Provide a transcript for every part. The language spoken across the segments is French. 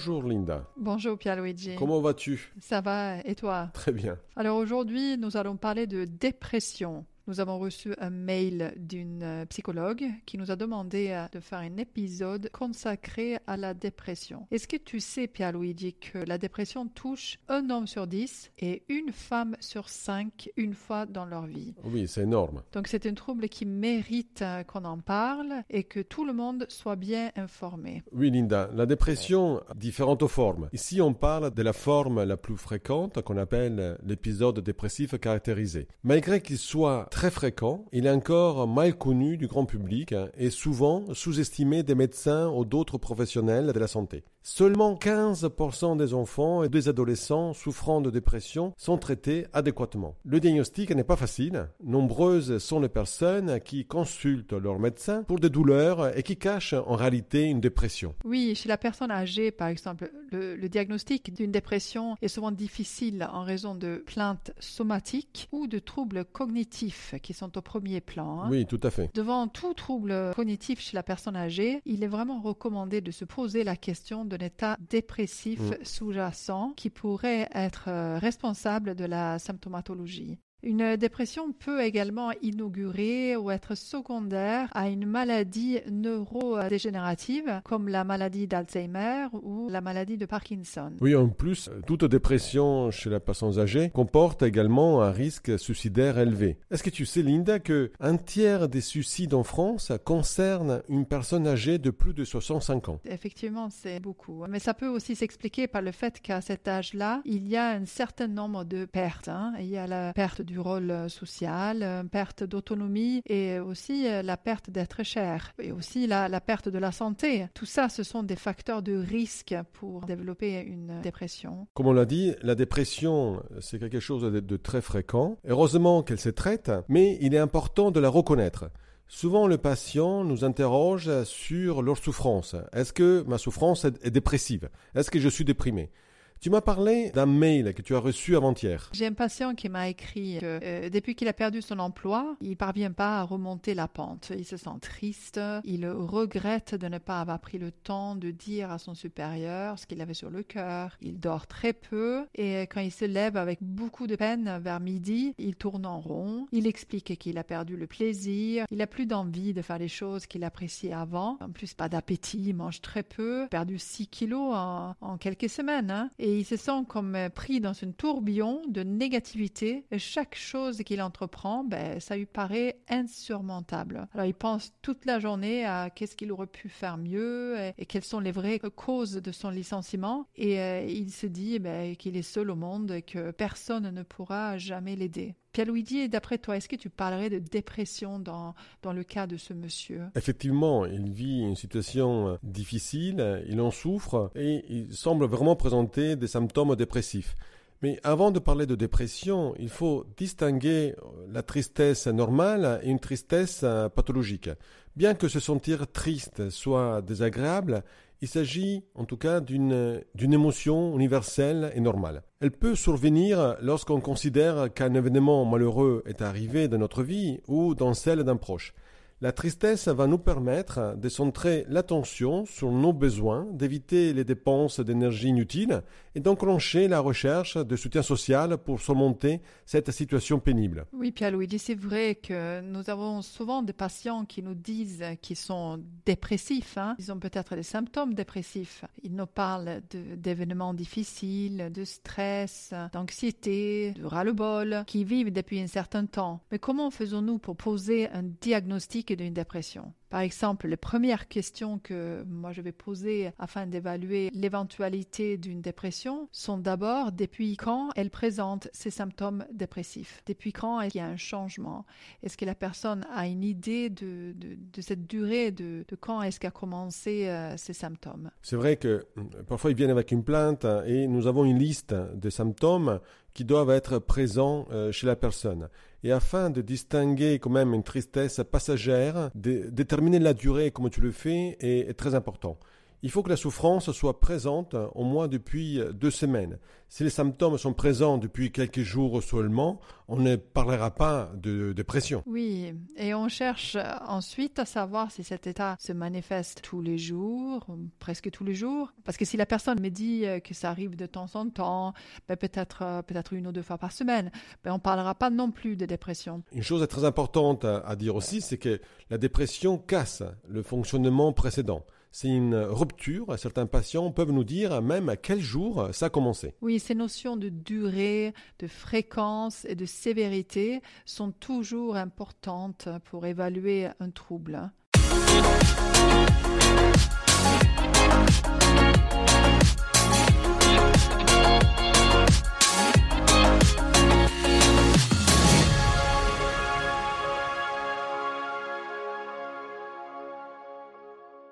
Bonjour Linda. Bonjour Pierluigi. Comment vas-tu? Ça va et toi? Très bien. Alors aujourd'hui, nous allons parler de dépression. Nous avons reçu un mail d'une euh, psychologue qui nous a demandé euh, de faire un épisode consacré à la dépression. Est-ce que tu sais, Pierluigi, que la dépression touche un homme sur dix et une femme sur cinq une fois dans leur vie? Oui, c'est énorme. Donc c'est un trouble qui mérite euh, qu'on en parle et que tout le monde soit bien informé. Oui, Linda, la dépression a différentes formes. Ici, on parle de la forme la plus fréquente qu'on appelle l'épisode dépressif caractérisé. Malgré qu'il soit très fréquent, il est encore mal connu du grand public et souvent sous-estimé des médecins ou d'autres professionnels de la santé. Seulement 15% des enfants et des adolescents souffrant de dépression sont traités adéquatement. Le diagnostic n'est pas facile. Nombreuses sont les personnes qui consultent leur médecin pour des douleurs et qui cachent en réalité une dépression. Oui, chez la personne âgée, par exemple, le, le diagnostic d'une dépression est souvent difficile en raison de plaintes somatiques ou de troubles cognitifs qui sont au premier plan. hein. Oui, tout à fait. Devant tout trouble cognitif chez la personne âgée, il est vraiment recommandé de se poser la question d'un état dépressif Mm. sous-jacent qui pourrait être euh, responsable de la symptomatologie. Une dépression peut également inaugurer ou être secondaire à une maladie neurodégénérative comme la maladie d'Alzheimer ou la maladie de Parkinson. Oui, en plus, toute dépression chez la personne âgée comporte également un risque suicidaire élevé. Est-ce que tu sais, Linda, que un tiers des suicides en France concernent une personne âgée de plus de 65 ans? Effectivement, c'est beaucoup. Mais ça peut aussi s'expliquer par le fait qu'à cet âge-là, il y a un certain nombre de pertes. hein. Il y a la perte du rôle euh, social, une perte d'autonomie et aussi euh, la perte d'être cher et aussi la, perte de la santé. Tout ça, ce sont des facteurs de risque pour développer une dépression. Comme on l'a dit, la dépression, c'est quelque chose de, de très fréquent. Heureusement qu'elle se traite, mais il est important de la reconnaître. Souvent, le patient nous interroge sur leur souffrance. Est-ce que ma souffrance est dépressive? Est-ce que je suis déprimé? Tu m'as parlé d'un mail que tu as reçu avant-hier. J'ai un patient qui m'a écrit que euh, depuis qu'il a perdu son emploi, il parvient pas à remonter la pente. Il se sent triste, il regrette de ne pas avoir pris le temps de dire à son supérieur ce qu'il avait sur le cœur. Il dort très peu et quand il se lève avec beaucoup de peine vers midi, il tourne en rond. Il explique qu'il a perdu le plaisir, il a plus d'envie de faire les choses qu'il appréciait avant. En plus, pas d'appétit, il mange très peu, perdu 6 kilos en, quelques semaines. hein. Il se sent comme euh, pris dans un tourbillon de négativité. Et chaque chose qu'il entreprend, ben, ça lui paraît insurmontable. Alors il pense toute la journée à qu'est-ce qu'il aurait pu faire mieux et, et quelles sont les vraies causes de son licenciement. Et euh, il se dit ben, qu'il est seul au monde et que personne ne pourra jamais l'aider. Pierluigi, d'après toi, est-ce que tu parlerais de dépression dans, dans le cas de ce monsieur? Effectivement, il vit une situation euh, difficile, il en souffre et il semble vraiment présenter des symptômes dépressifs. Mais avant de parler de dépression, il faut distinguer euh, la tristesse normale et une tristesse euh, pathologique. Bien que se sentir triste soit désagréable, il s'agit en tout cas d'une émotion universelle et normale. Elle peut survenir lorsqu'on considère qu'un événement malheureux est arrivé dans notre vie ou dans celle d'un proche. La tristesse va nous permettre de centrer l'attention sur nos besoins, d'éviter les dépenses d'énergie inutiles et d'enclencher la recherche de soutien social pour surmonter cette situation pénible. Oui, Pierre-Luigi, c'est vrai que nous avons souvent des patients qui nous disent qu'ils sont dépressifs. hein. Ils ont peut-être des symptômes dépressifs. Ils nous parlent d'événements difficiles, de stress, d'anxiété, de ras-le-bol, qui vivent depuis un certain temps. Mais comment faisons-nous pour poser un diagnostic d'une dépression. Par exemple, les premières questions que moi je vais poser afin d'évaluer l'éventualité d'une dépression sont d'abord depuis quand elle présente ces symptômes dépressifs? Depuis quand qu'il y a un changement? Est-ce que la personne a une idée de, cette durée, de, quand est-ce qu'a commencé euh, ces symptômes? C'est vrai que euh, parfois ils viennent avec une plainte et nous avons une liste de symptômes qui doivent être présents euh, chez la personne. Et afin de distinguer quand même une tristesse passagère, de déterminer la durée comme tu le fais est, est très important. Il faut que la souffrance soit présente au moins depuis deux semaines. Si les symptômes sont présents depuis quelques jours seulement, on ne parlera pas de dépression. Oui, et on cherche ensuite à savoir si cet état se manifeste tous les jours, presque tous les jours. Parce que si la personne me dit que ça arrive de temps en temps, ben peut-être peut-être une ou deux fois par semaine, ben on ne parlera pas non plus de dépression. Une chose très importante à dire aussi, c'est que la dépression casse le fonctionnement précédent c'est une rupture. Certains patients peuvent nous dire même à quel jour ça a commencé. Oui, ces notions de durée, de fréquence et de sévérité sont toujours importantes pour évaluer un trouble.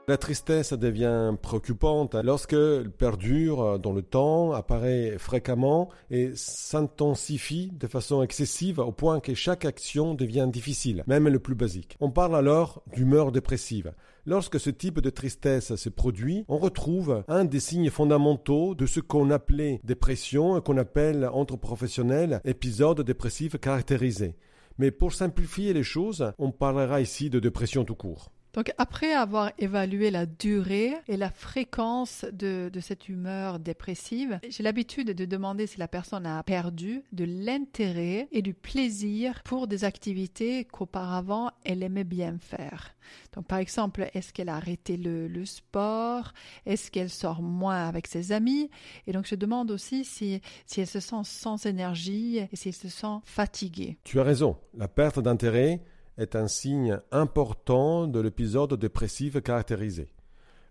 La tristesse devient préoccupante lorsqu'elle perdure dans le temps, apparaît fréquemment et s'intensifie de façon excessive au point que chaque action devient difficile, même le plus basique. On parle alors d'humeur dépressive. Lorsque ce type de tristesse se produit, on retrouve un des signes fondamentaux de ce qu'on appelait dépression et qu'on appelle entre professionnels épisode dépressif caractérisé. Mais pour simplifier les choses, on parlera ici de dépression tout court. Donc après avoir évalué la durée et la fréquence de, cette humeur dépressive, j'ai l'habitude de demander si la personne a perdu de l'intérêt et du plaisir pour des activités qu'auparavant elle aimait bien faire. Donc par exemple, est-ce qu'elle a arrêté le, sport? Est-ce qu'elle sort moins avec ses amis? Et donc je demande aussi si, si elle se sent sans énergie et si elle se sent fatiguée. Tu as raison, la perte d'intérêt est un signe important de l'épisode dépressif caractérisé.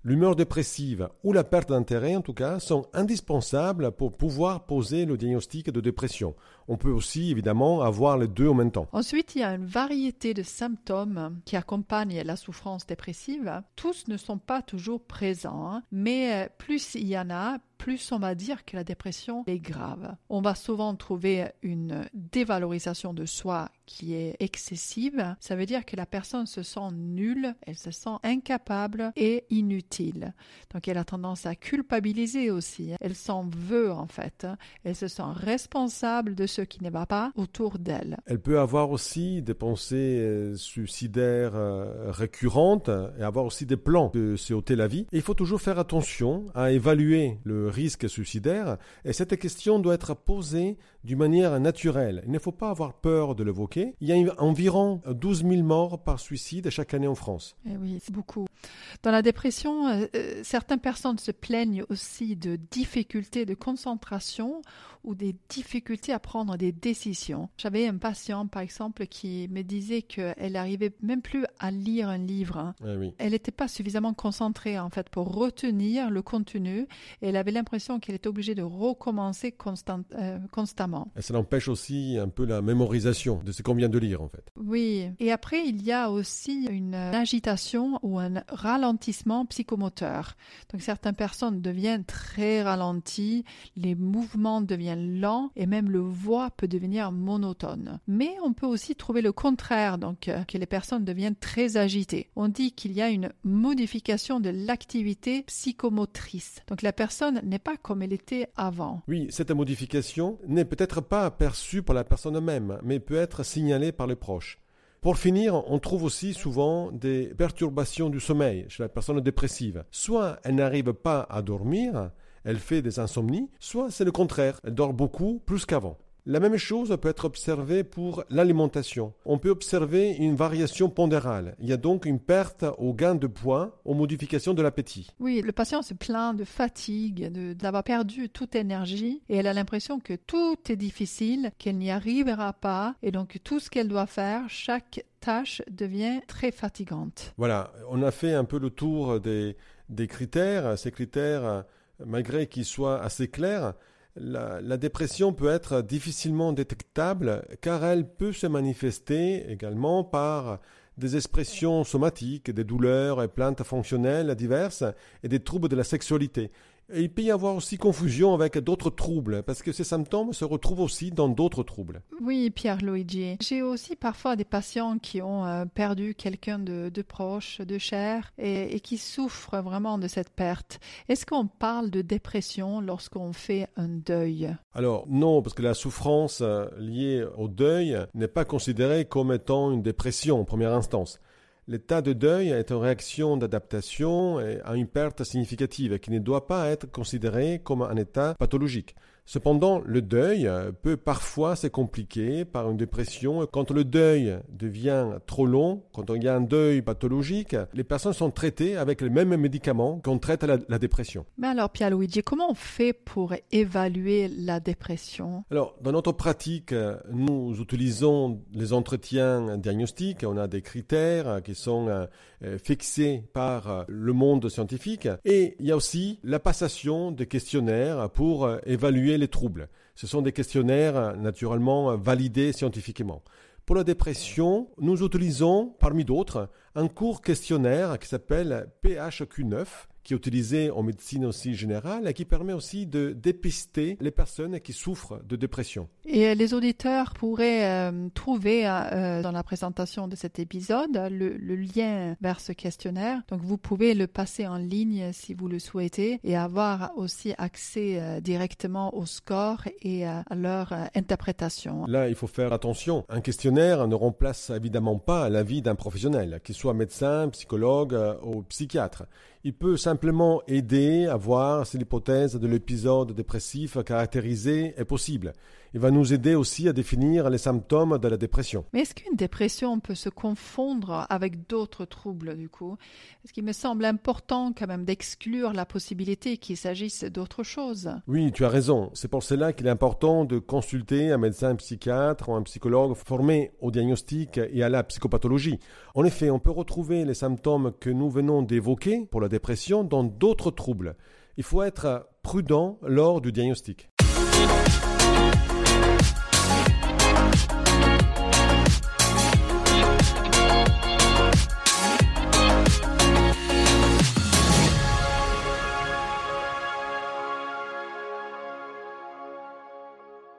L'humeur dépressive ou la perte d'intérêt, en tout cas, sont indispensables pour pouvoir poser le diagnostic de dépression. On peut aussi, évidemment, avoir les deux en même temps. Ensuite, il y a une variété de symptômes qui accompagnent la souffrance dépressive. Tous ne sont pas toujours présents, hein, mais plus il y en a, plus on va dire que la dépression est grave. On va souvent trouver une dévalorisation de soi qui est excessive. Ça veut dire que la personne se sent nulle, elle se sent incapable et inutile. Donc elle a tendance à culpabiliser aussi. Elle s'en veut en fait. Elle se sent responsable de ce qui ne va pas autour d'elle. Elle peut avoir aussi des pensées euh, suicidaires euh, récurrentes et avoir aussi des plans de se ôter la vie. il faut toujours faire attention à évaluer le risque suicidaire, et cette question doit être posée d'une manière naturelle. Il ne faut pas avoir peur de l'évoquer. Il y a environ 12 000 morts par suicide chaque année en France. Eh oui, c'est beaucoup. Dans la dépression, euh, euh, certaines personnes se plaignent aussi de difficultés de concentration ou des difficultés à prendre des décisions. J'avais un patient, par exemple, qui me disait qu'elle n'arrivait même plus à lire un livre. Eh elle n'était pas suffisamment concentrée, en fait, pour retenir le contenu. Et elle avait l'impression qu'elle était obligée de recommencer euh, constamment. Et ça l'empêche aussi un peu la mémorisation de ce qu'on vient de lire, en fait. Oui. Et après, il y a aussi une agitation ou un ralentissement psychomoteur. Donc, certaines personnes deviennent très ralenties, les mouvements deviennent lents et même le voix peut devenir monotone. Mais on peut aussi trouver le contraire, donc euh, que les personnes deviennent très agitées. On dit qu'il y a une modification de l'activité psychomotrice. Donc, la personne n'est pas comme elle était avant. Oui, cette modification n'est peut-être pas perçue par la personne même, mais peut être signalée par les proches. Pour finir, on trouve aussi souvent des perturbations du sommeil chez la personne dépressive. Soit elle n'arrive pas à dormir, elle fait des insomnies, soit c'est le contraire, elle dort beaucoup plus qu'avant. La même chose peut être observée pour l'alimentation. On peut observer une variation pondérale. Il y a donc une perte au gain de poids, aux modifications de l'appétit. Oui, le patient se plaint de fatigue, d'avoir perdu toute énergie et elle a l'impression que tout est difficile, qu'elle n'y arrivera pas et donc tout ce qu'elle doit faire, chaque tâche devient très fatigante. Voilà, on a fait un peu le tour des, des critères. Ces critères, malgré qu'ils soient assez clairs, la, dépression peut être difficilement détectable car elle peut se manifester également par des expressions somatiques, des douleurs et plaintes fonctionnelles diverses et des troubles de la sexualité. Et il peut y avoir aussi confusion avec d'autres troubles, parce que ces symptômes se retrouvent aussi dans d'autres troubles. Oui, Pierre Luigi. J'ai aussi parfois des patients qui ont euh, perdu quelqu'un de, proche, de cher, et, qui souffrent vraiment de cette perte. Est-ce qu'on parle de dépression lorsqu'on fait un deuil? Alors non, parce que la souffrance euh, liée au deuil n'est pas considérée comme étant une dépression en première instance. L'état de deuil est une réaction d'adaptation à une perte significative qui ne doit pas être considérée comme un état pathologique. Cependant, le deuil peut parfois se compliquer par une dépression. Quand le deuil devient trop long, quand il y a un deuil pathologique, les personnes sont traitées avec les mêmes médicaments qu'on traite la, la, dépression. Mais alors, Pierre-Luigi, comment on fait pour évaluer la dépression? Alors, dans notre pratique, nous utilisons les entretiens diagnostiques. On a des critères qui sont euh, fixés par euh, le monde scientifique. Et il y a aussi la passation de questionnaires pour euh, les troubles. Ce sont des questionnaires naturellement validés scientifiquement. Pour la dépression, nous utilisons, parmi d'autres, un court questionnaire qui s'appelle PHQ9, qui est utilisé en médecine aussi générale et qui permet aussi de dépister les personnes qui souffrent de dépression. Et les auditeurs pourraient euh, trouver euh, dans la présentation de cet épisode le, lien vers ce questionnaire. Donc vous pouvez le passer en ligne si vous le souhaitez et avoir aussi accès euh, directement au score et à leur interprétation. Là, il faut faire attention. Un questionnaire ne remplace évidemment pas la vie d'un professionnel, qu'il soit médecin, psychologue ou psychiatre. Il peut simplement aider à voir si l'hypothèse de l'épisode dépressif caractérisé est possible. Il va nous aider aussi à définir les symptômes de la dépression. Mais est-ce qu'une dépression peut se confondre avec d'autres troubles du coup? Est-ce qu'il me semble important quand même d'exclure la possibilité qu'il s'agisse d'autre chose Oui, tu as raison. C'est pour cela qu'il est important de consulter un médecin psychiatre ou un psychologue formé au diagnostic et à la psychopathologie. En effet, on peut retrouver les symptômes que nous venons d'évoquer pour la dépression dans d'autres troubles. Il faut être prudent lors du diagnostic.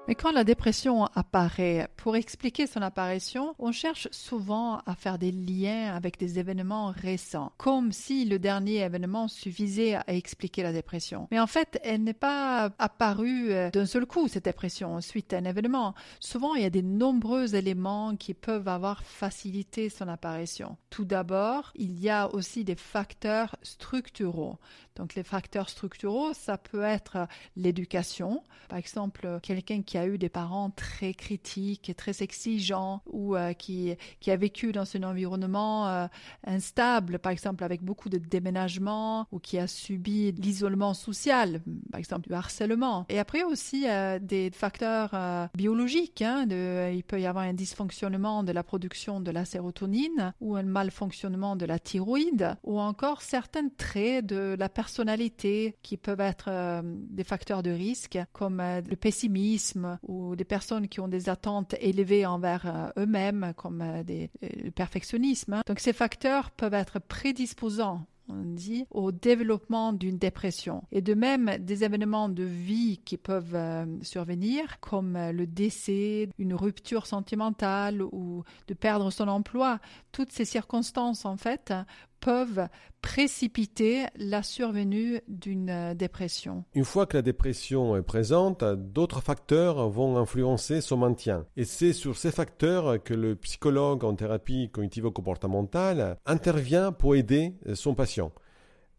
Mais quand la dépression apparaît, pour expliquer son apparition, on cherche souvent à faire des liens avec des événements récents, comme si le dernier événement suffisait à expliquer la dépression. Mais en fait, elle n'est pas apparue euh, d'un seul coup, cette dépression, suite à un événement. Souvent, il y a des nombreux éléments qui peuvent avoir facilité son apparition. Tout d'abord, il y a aussi des facteurs structuraux. Donc les facteurs structuraux, ça peut être l'éducation. Par exemple, quelqu'un qui a eu des parents très critiques très exigeants ou euh, qui, a vécu dans un environnement euh, instable, par exemple avec beaucoup de déménagements ou qui a subi l'isolement social, par exemple du harcèlement. Et après aussi euh, des facteurs biologiques. Hein, il peut y avoir un dysfonctionnement de la production de la sérotonine ou un malfonctionnement de la thyroïde ou encore certains traits de la personne personnalités qui peuvent être euh, des facteurs de risque, comme euh, le pessimisme ou des personnes qui ont des attentes élevées envers euh, eux-mêmes, comme des, le perfectionnisme. Donc ces facteurs peuvent être prédisposants on dit, au développement d'une dépression. Et de même, des événements de vie qui peuvent survenir, comme le décès, une rupture sentimentale ou de perdre son emploi, toutes ces circonstances, en fait, peuvent précipiter la survenue d'une euh, dépression. Une fois que la dépression est présente, d'autres facteurs vont influencer son maintien. Et c'est sur ces facteurs que le psychologue en thérapie cognitivo-comportementale intervient pour aider son patient.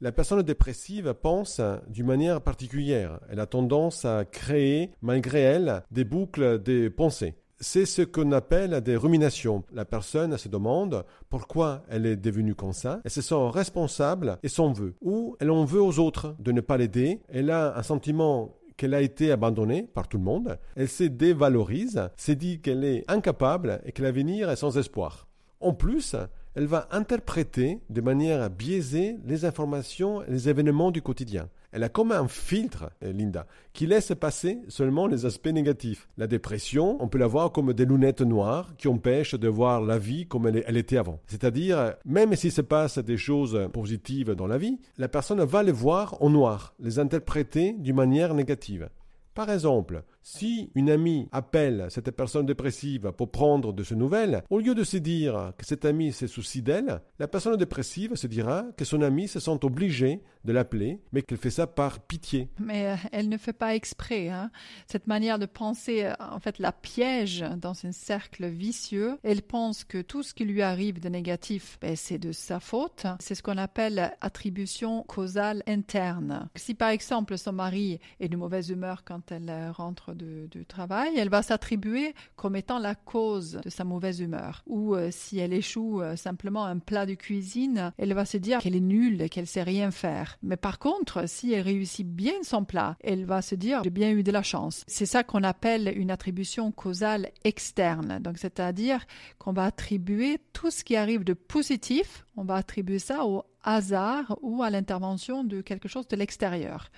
La personne dépressive pense d'une manière particulière. Elle a tendance à créer, malgré elle, des boucles de pensées c'est ce qu'on appelle des ruminations. La personne se demande pourquoi elle est devenue comme ça. Elle se sent responsable et s'en veut. Ou elle en veut aux autres de ne pas l'aider. Elle a un sentiment qu'elle a été abandonnée par tout le monde. Elle se dévalorise, se dit qu'elle est incapable et que l'avenir est sans espoir. En plus, elle va interpréter de manière biaisée les informations et les événements du quotidien. Elle a comme un filtre, euh, Linda, qui laisse passer seulement les aspects négatifs. La dépression, on peut la voir comme des lunettes noires qui empêchent de voir la vie comme elle, était avant. C'est-à-dire, même s'il se passe des choses positives dans la vie, la personne va les voir en noir, les interpréter d'une manière négative. Par exemple, si une amie appelle cette personne dépressive pour prendre de ses nouvelles, au lieu de se dire que cette amie se soucie d'elle, la personne dépressive se dira que son amie se sent obligée de l'appeler, mais qu'elle fait ça par pitié. Mais euh, elle ne fait pas exprès. Hein. Cette manière de penser, euh, en fait, la piège dans un cercle vicieux. Elle pense que tout ce qui lui arrive de négatif, ben, c'est de sa faute. C'est ce qu'on appelle attribution causale interne. Si par exemple son mari est de mauvaise humeur quand elle rentre de, travail, elle va s'attribuer comme étant la cause de sa mauvaise humeur. Ou euh, si elle échoue euh, simplement un plat de cuisine, elle va se dire qu'elle est nulle, qu'elle sait rien faire. Mais par contre, si elle réussit bien son plat, elle va se dire j'ai bien eu de la chance. C'est ça qu'on appelle une attribution causale externe. Donc c'est-à-dire qu'on va attribuer tout ce qui arrive de positif, on va attribuer ça au hasard ou à l'intervention de quelque chose de l'extérieur.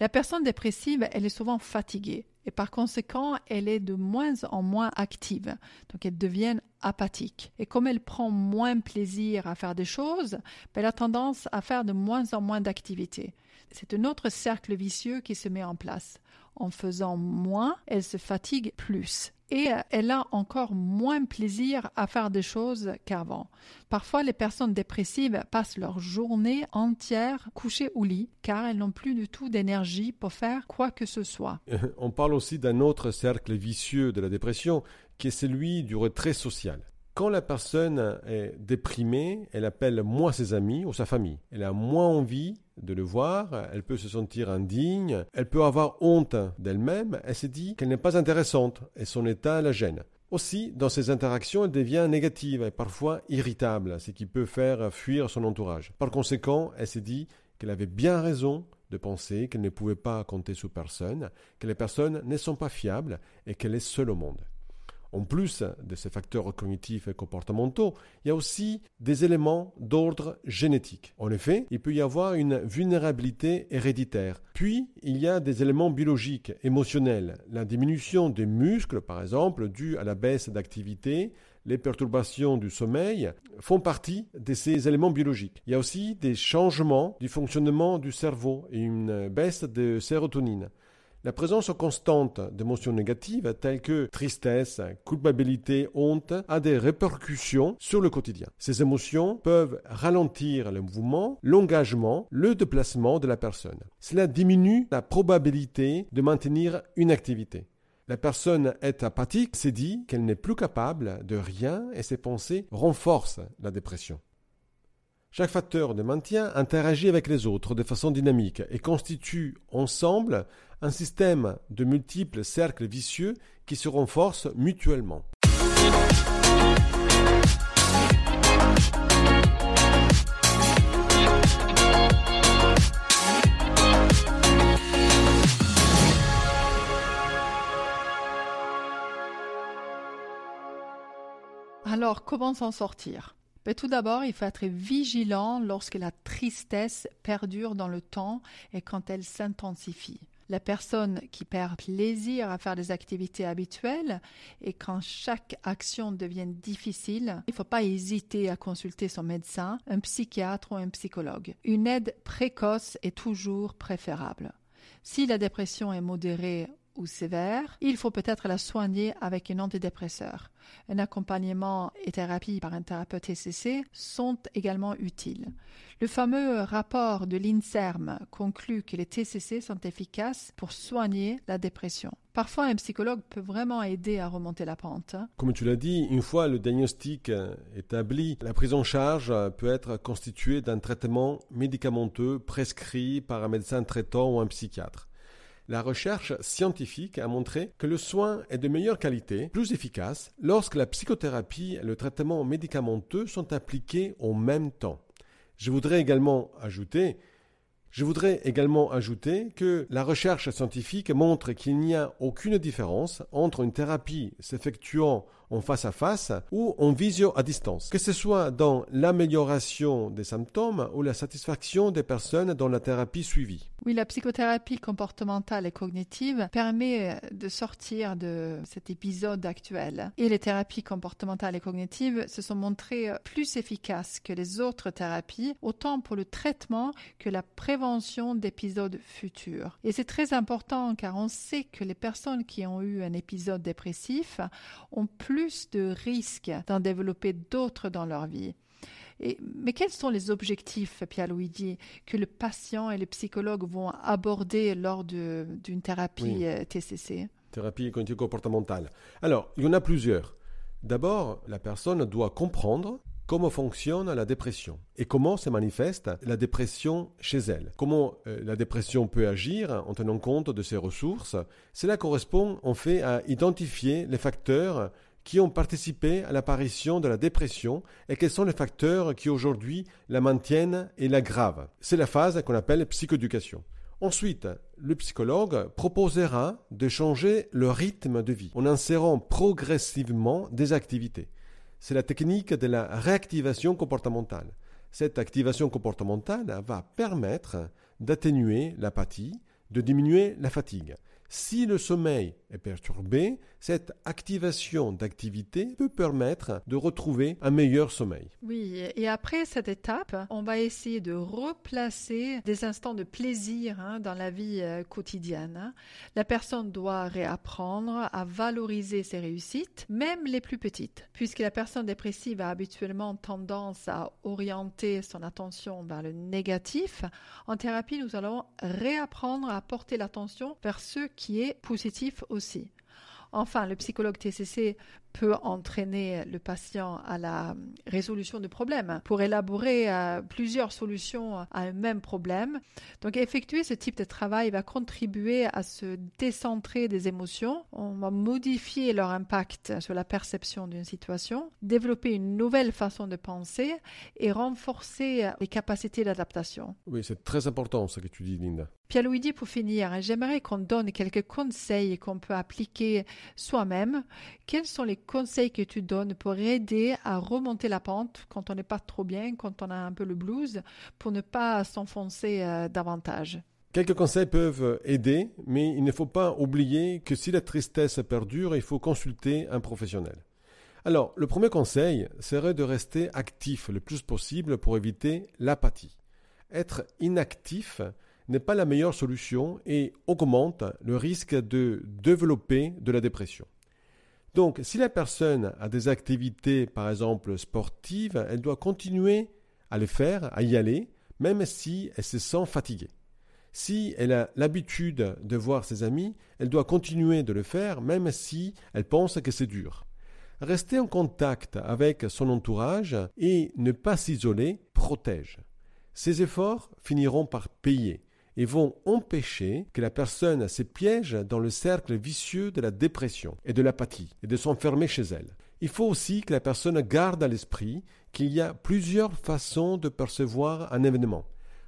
La personne dépressive, elle est souvent fatiguée et par conséquent, elle est de moins en moins active. Donc, elle devient apathique. Et comme elle prend moins plaisir à faire des choses, ben, elle a tendance à faire de moins en moins d'activités. C'est un autre cercle vicieux qui se met en place. En faisant moins, elle se fatigue plus et euh, elle a encore moins plaisir à faire des choses qu'avant. Parfois, les personnes dépressives passent leur journée entière couchées au lit car elles n'ont plus du tout d'énergie pour faire quoi que ce soit. On parle aussi d'un autre cercle vicieux de la dépression qui est celui du retrait social. Quand la personne est déprimée, elle appelle moins ses amis ou sa famille. Elle a moins envie de le voir, elle peut se sentir indigne, elle peut avoir honte d'elle-même, elle se dit qu'elle n'est pas intéressante et son état la gêne. Aussi, dans ses interactions, elle devient négative et parfois irritable, ce qui peut faire fuir son entourage. Par conséquent, elle se dit qu'elle avait bien raison de penser qu'elle ne pouvait pas compter sur personne, que les personnes ne sont pas fiables et qu'elle est seule au monde. En plus de ces facteurs cognitifs et comportementaux, il y a aussi des éléments d'ordre génétique. En effet, il peut y avoir une vulnérabilité héréditaire. Puis, il y a des éléments biologiques, émotionnels. La diminution des muscles, par exemple, due à la baisse d'activité, les perturbations du sommeil font partie de ces éléments biologiques. Il y a aussi des changements du fonctionnement du cerveau et une baisse de sérotonine. La présence constante d'émotions négatives telles que tristesse, culpabilité, honte a des répercussions sur le quotidien. Ces émotions peuvent ralentir le mouvement, l'engagement, le déplacement de la personne. Cela diminue la probabilité de maintenir une activité. La personne est apathique, c'est dit qu'elle n'est plus capable de rien et ses pensées renforcent la dépression. Chaque facteur de maintien interagit avec les autres de façon dynamique et constitue ensemble un système de multiples cercles vicieux qui se renforcent mutuellement. Alors, comment s'en sortir? Tout d'abord, il faut être vigilant lorsque la tristesse perdure dans le temps et quand elle s'intensifie. La personne qui perd plaisir à faire des activités habituelles et quand chaque action devient difficile, il ne faut pas hésiter à consulter son médecin, un psychiatre ou un psychologue. Une aide précoce est toujours préférable. Si la dépression est modérée ou sévère, il faut peut-être la soigner avec un antidépresseur. Un accompagnement et thérapie par un thérapeute TCC sont également utiles. Le fameux rapport de l'INSERM conclut que les TCC sont efficaces pour soigner la dépression. Parfois, un psychologue peut vraiment aider à remonter la pente. Comme tu l'as dit, une fois le diagnostic établi, la prise en charge peut être constituée d'un traitement médicamenteux prescrit par un médecin traitant ou un psychiatre. La recherche scientifique a montré que le soin est de meilleure qualité, plus efficace, lorsque la psychothérapie et le traitement médicamenteux sont appliqués en même temps. Je voudrais également ajouter je voudrais également ajouter que la recherche scientifique montre qu'il n'y a aucune différence entre une thérapie s'effectuant en face à face ou en visio à distance, que ce soit dans l'amélioration des symptômes ou la satisfaction des personnes dans la thérapie suivie. Oui, la psychothérapie comportementale et cognitive permet euh, de sortir de cet épisode actuel. Et les thérapies comportementales et cognitives se sont montrées euh, plus efficaces que les autres thérapies, autant pour le traitement que la prévention d'épisodes futurs. Et c'est très important car on sait que les personnes qui ont eu un épisode dépressif ont plus de risques d'en développer d'autres dans leur vie mais quels sont les objectifs, Pierre-Luigi, que le patient et le psychologue vont aborder lors d'une thérapie TCC euh, Thérapie cognitive comportementale. Alors, il y en a plusieurs. D'abord, la personne doit comprendre comment fonctionne la dépression et comment se manifeste la dépression chez elle. Comment euh, la dépression peut agir en tenant compte de ses ressources. Cela correspond en fait à identifier les facteurs qui ont participé à l'apparition de la dépression et quels sont les facteurs qui aujourd'hui la maintiennent et l'aggravent. C'est la phase qu'on appelle psychoéducation. Ensuite, le psychologue proposera de changer le rythme de vie en insérant progressivement des activités. C'est la technique de la réactivation comportementale. Cette activation comportementale va permettre d'atténuer l'apathie, de diminuer la fatigue. Si le sommeil est perturbé, cette activation d'activité peut permettre de retrouver un meilleur sommeil. Oui, et après cette étape, on va essayer de replacer des instants de plaisir hein, dans la vie euh, quotidienne. Hein. La personne doit réapprendre à valoriser ses réussites, même les plus petites, puisque la personne dépressive a habituellement tendance à orienter son attention vers le négatif. En thérapie, nous allons réapprendre à porter l'attention vers ce qui est positif aussi. Enfin, le psychologue TCC peut entraîner le patient à la résolution de problèmes pour élaborer euh, plusieurs solutions à un même problème. Donc effectuer ce type de travail va contribuer à se décentrer des émotions, on va modifier leur impact sur la perception d'une situation, développer une nouvelle façon de penser et renforcer les capacités d'adaptation. Oui, c'est très important ce que tu dis, Linda. Pierre-Louis pour finir, j'aimerais qu'on donne quelques conseils qu'on peut appliquer soi-même. Quels sont les conseils que tu donnes pour aider à remonter la pente quand on n'est pas trop bien, quand on a un peu le blues, pour ne pas s'enfoncer euh, davantage Quelques conseils peuvent aider, mais il ne faut pas oublier que si la tristesse perdure, il faut consulter un professionnel. Alors, le premier conseil serait de rester actif le plus possible pour éviter l'apathie. Être inactif n'est pas la meilleure solution et augmente le risque de développer de la dépression. Donc, si la personne a des activités, par exemple sportives, elle doit continuer à les faire, à y aller, même si elle se sent fatiguée. Si elle a l'habitude de voir ses amis, elle doit continuer de le faire, même si elle pense que c'est dur. Rester en contact avec son entourage et ne pas s'isoler protège. Ces efforts finiront par payer et vont empêcher que la personne se piège dans le cercle vicieux de la dépression et de l'apathie et de s'enfermer chez elle. Il faut aussi que la personne garde à l'esprit qu'il y a plusieurs façons de percevoir un événement.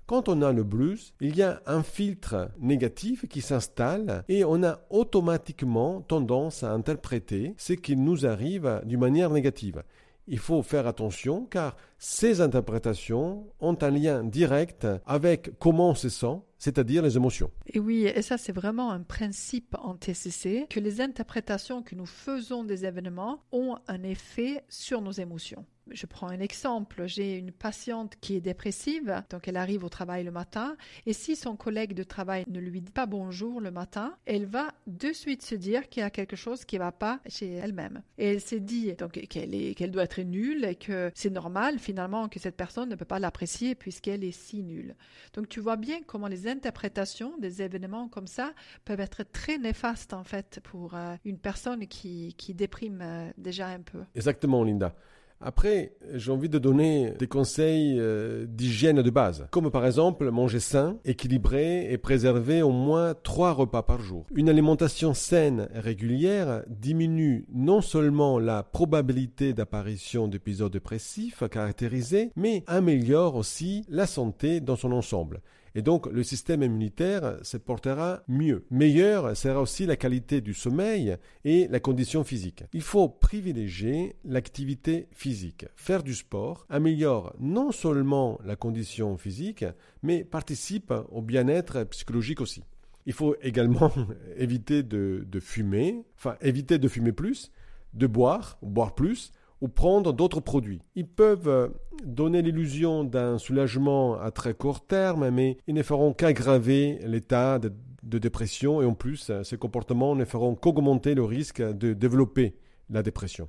Quand on a le blues, il y a un filtre négatif qui s'installe et on a automatiquement tendance à interpréter ce qui nous arrive d'une manière négative il faut faire attention car ces interprétations ont un lien direct avec comment on se sent, c'est-à-dire les émotions. Et oui, et ça c'est vraiment un principe en TCC, que les interprétations que nous faisons des événements ont un effet sur nos émotions. Je prends un exemple. J'ai une patiente qui est dépressive, donc elle arrive au travail le matin, et si son collègue de travail ne lui dit pas bonjour le matin, elle va de suite se dire qu'il y a quelque chose qui ne va pas chez elle-même. Et elle s'est dit donc qu'elle qu'elle doit être nulle et que c'est normal finalement que cette personne ne peut pas l'apprécier puisqu'elle est si nulle. Donc tu vois bien comment les interprétations des événements comme ça peuvent être très néfastes en fait pour euh, une personne qui, qui déprime euh, déjà un peu. Exactement, Linda. Après, j'ai envie de donner des conseils euh, d'hygiène de base, comme par exemple manger sain, équilibré et préserver au moins trois repas par jour. Une alimentation saine et régulière diminue non seulement la probabilité d'apparition d'épisodes dépressifs caractérisés, mais améliore aussi la santé dans son ensemble. Et donc le système immunitaire se portera mieux. Meilleure sera aussi la qualité du sommeil et la condition physique. Il faut privilégier l'activité physique. Faire du sport améliore non seulement la condition physique, mais participe au bien-être psychologique aussi. Il faut également éviter de, de fumer, enfin éviter de fumer plus, de boire, boire plus, ou prendre d'autres produits. Ils peuvent euh, donner l'illusion d'un soulagement à très court terme, mais ils ne feront qu'aggraver l'état de, dépression et en plus, euh, ces comportements ne feront qu'augmenter le risque de développer la dépression.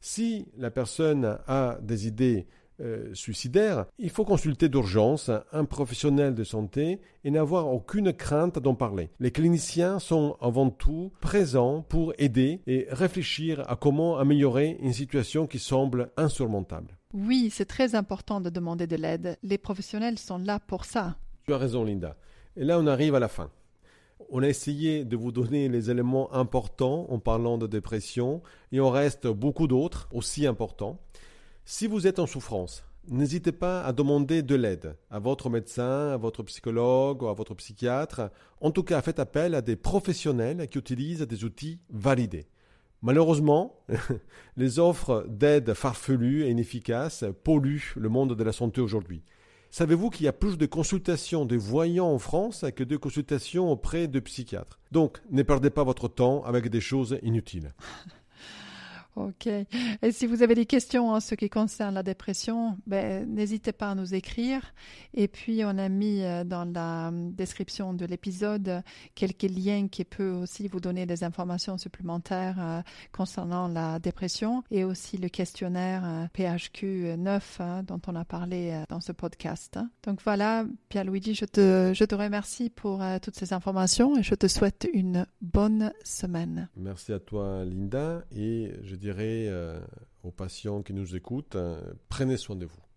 Si la personne a des idées euh, suicidaire, il faut consulter d'urgence un professionnel de santé et n'avoir aucune crainte d'en parler. Les cliniciens sont avant tout présents pour aider et réfléchir à comment améliorer une situation qui semble insurmontable. Oui, c'est très important de demander de l'aide. Les professionnels sont là pour ça. Tu as raison, Linda. Et là, on arrive à la fin. On a essayé de vous donner les éléments importants en parlant de dépression, et on reste beaucoup d'autres aussi importants. Si vous êtes en souffrance, n'hésitez pas à demander de l'aide à votre médecin, à votre psychologue ou à votre psychiatre. En tout cas, faites appel à des professionnels qui utilisent des outils validés. Malheureusement, les offres d'aide farfelues et inefficaces polluent le monde de la santé aujourd'hui. Savez-vous qu'il y a plus de consultations de voyants en France que de consultations auprès de psychiatres? Donc, ne perdez pas votre temps avec des choses inutiles. Ok. Et si vous avez des questions en ce qui concerne la dépression, ben, n'hésitez pas à nous écrire. Et puis, on a mis euh, dans la euh, description de l'épisode quelques liens qui peuvent aussi vous donner des informations supplémentaires euh, concernant la dépression et aussi le questionnaire PHQ 9 hein, dont on a parlé dans ce podcast. Donc voilà, Pierre-Luigi, je te, je te remercie pour toutes ces informations et je te souhaite une bonne semaine. Merci à toi, Linda. Et dirais euh, aux patients qui nous écoutent, euh, prenez soin de vous.